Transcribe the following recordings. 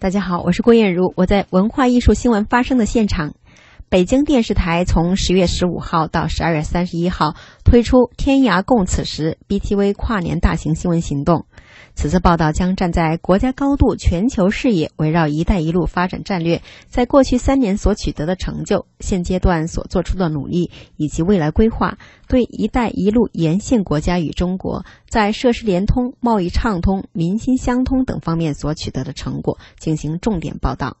大家好，我是郭艳茹，我在文化艺术新闻发生的现场。北京电视台从十月十五号到十二月三十一号推出“天涯共此时 ”BTV 跨年大型新闻行动。此次报道将站在国家高度、全球视野，围绕“一带一路”发展战略在过去三年所取得的成就、现阶段所做出的努力以及未来规划，对“一带一路”沿线国家与中国在设施联通、贸易畅通、民心相通等方面所取得的成果进行重点报道。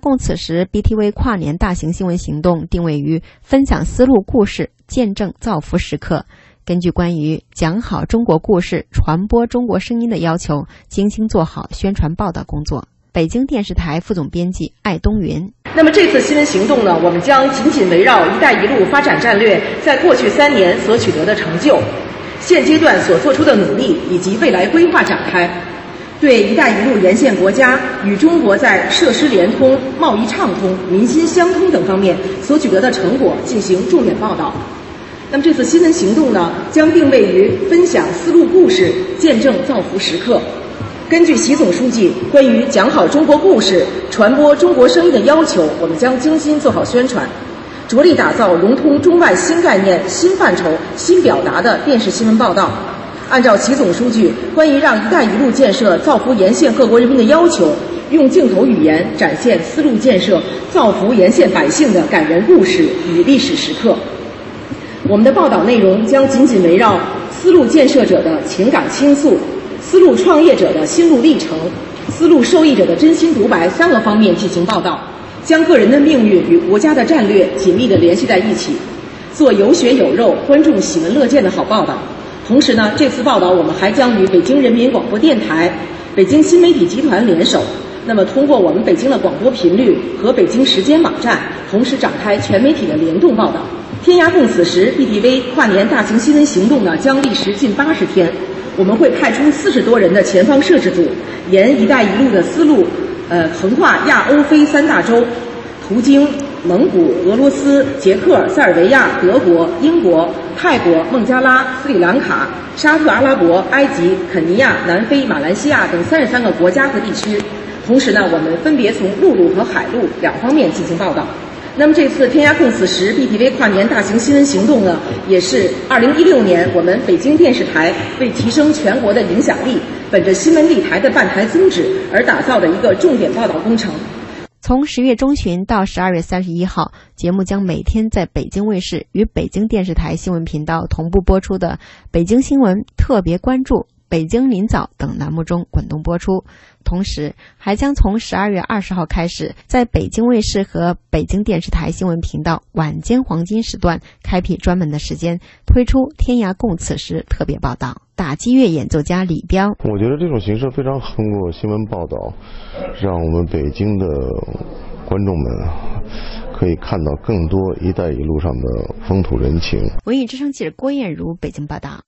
共此时，BTV 跨年大型新闻行动定位于分享思路、故事、见证造福时刻。根据关于讲好中国故事、传播中国声音的要求，精心做好宣传报道工作。北京电视台副总编辑艾东云。那么这次新闻行动呢，我们将紧紧围绕“一带一路”发展战略在过去三年所取得的成就、现阶段所做出的努力以及未来规划展开。对“一带一路”沿线国家与中国在设施联通、贸易畅通、民心相通等方面所取得的成果进行重点报道。那么这次新闻行动呢，将定位于分享思路、故事、见证造福时刻。根据习总书记关于讲好中国故事、传播中国声音的要求，我们将精心做好宣传，着力打造融通中外新概念、新范畴、新表达的电视新闻报道。按照习总书记关于让“一带一路”建设造福沿线各国人民的要求，用镜头语言展现丝路建设造福沿线百姓的感人故事与历史时刻。我们的报道内容将紧紧围绕丝路建设者的情感倾诉、丝路创业者的心路历程、丝路受益者的真心独白三个方面进行报道，将个人的命运与国家的战略紧密地联系在一起，做有血有肉、观众喜闻乐见的好报道。同时呢，这次报道我们还将与北京人民广播电台、北京新媒体集团联手，那么通过我们北京的广播频率和北京时间网站，同时展开全媒体的联动报道。天涯共此时 BTV 跨年大型新闻行动呢，将历时近八十天，我们会派出四十多人的前方摄制组，沿“一带一路”的思路，呃，横跨亚欧非三大洲，途经。蒙古、俄罗斯、捷克、塞尔维亚、德国、英国、泰国、孟加拉、斯里兰卡、沙特阿拉伯、埃及、肯尼亚、南非、马来西亚等三十三个国家和地区。同时呢，我们分别从陆路和海路两方面进行报道。那么这次“天涯共此时 ”BTV 跨年大型新闻行动呢，也是二零一六年我们北京电视台为提升全国的影响力，本着新闻立台的办台宗旨而打造的一个重点报道工程。从十月中旬到十二月三十一号，节目将每天在北京卫视与北京电视台新闻频道同步播出的《北京新闻特别关注》。北京临早等栏目中滚动播出，同时还将从十二月二十号开始，在北京卫视和北京电视台新闻频道晚间黄金时段开辟专门的时间，推出《天涯共此时》特别报道。打击乐演奏家李彪，我觉得这种形式非常，通过新闻报道，让我们北京的观众们可以看到更多“一带一路”上的风土人情。文艺之声记者郭艳茹北京报道。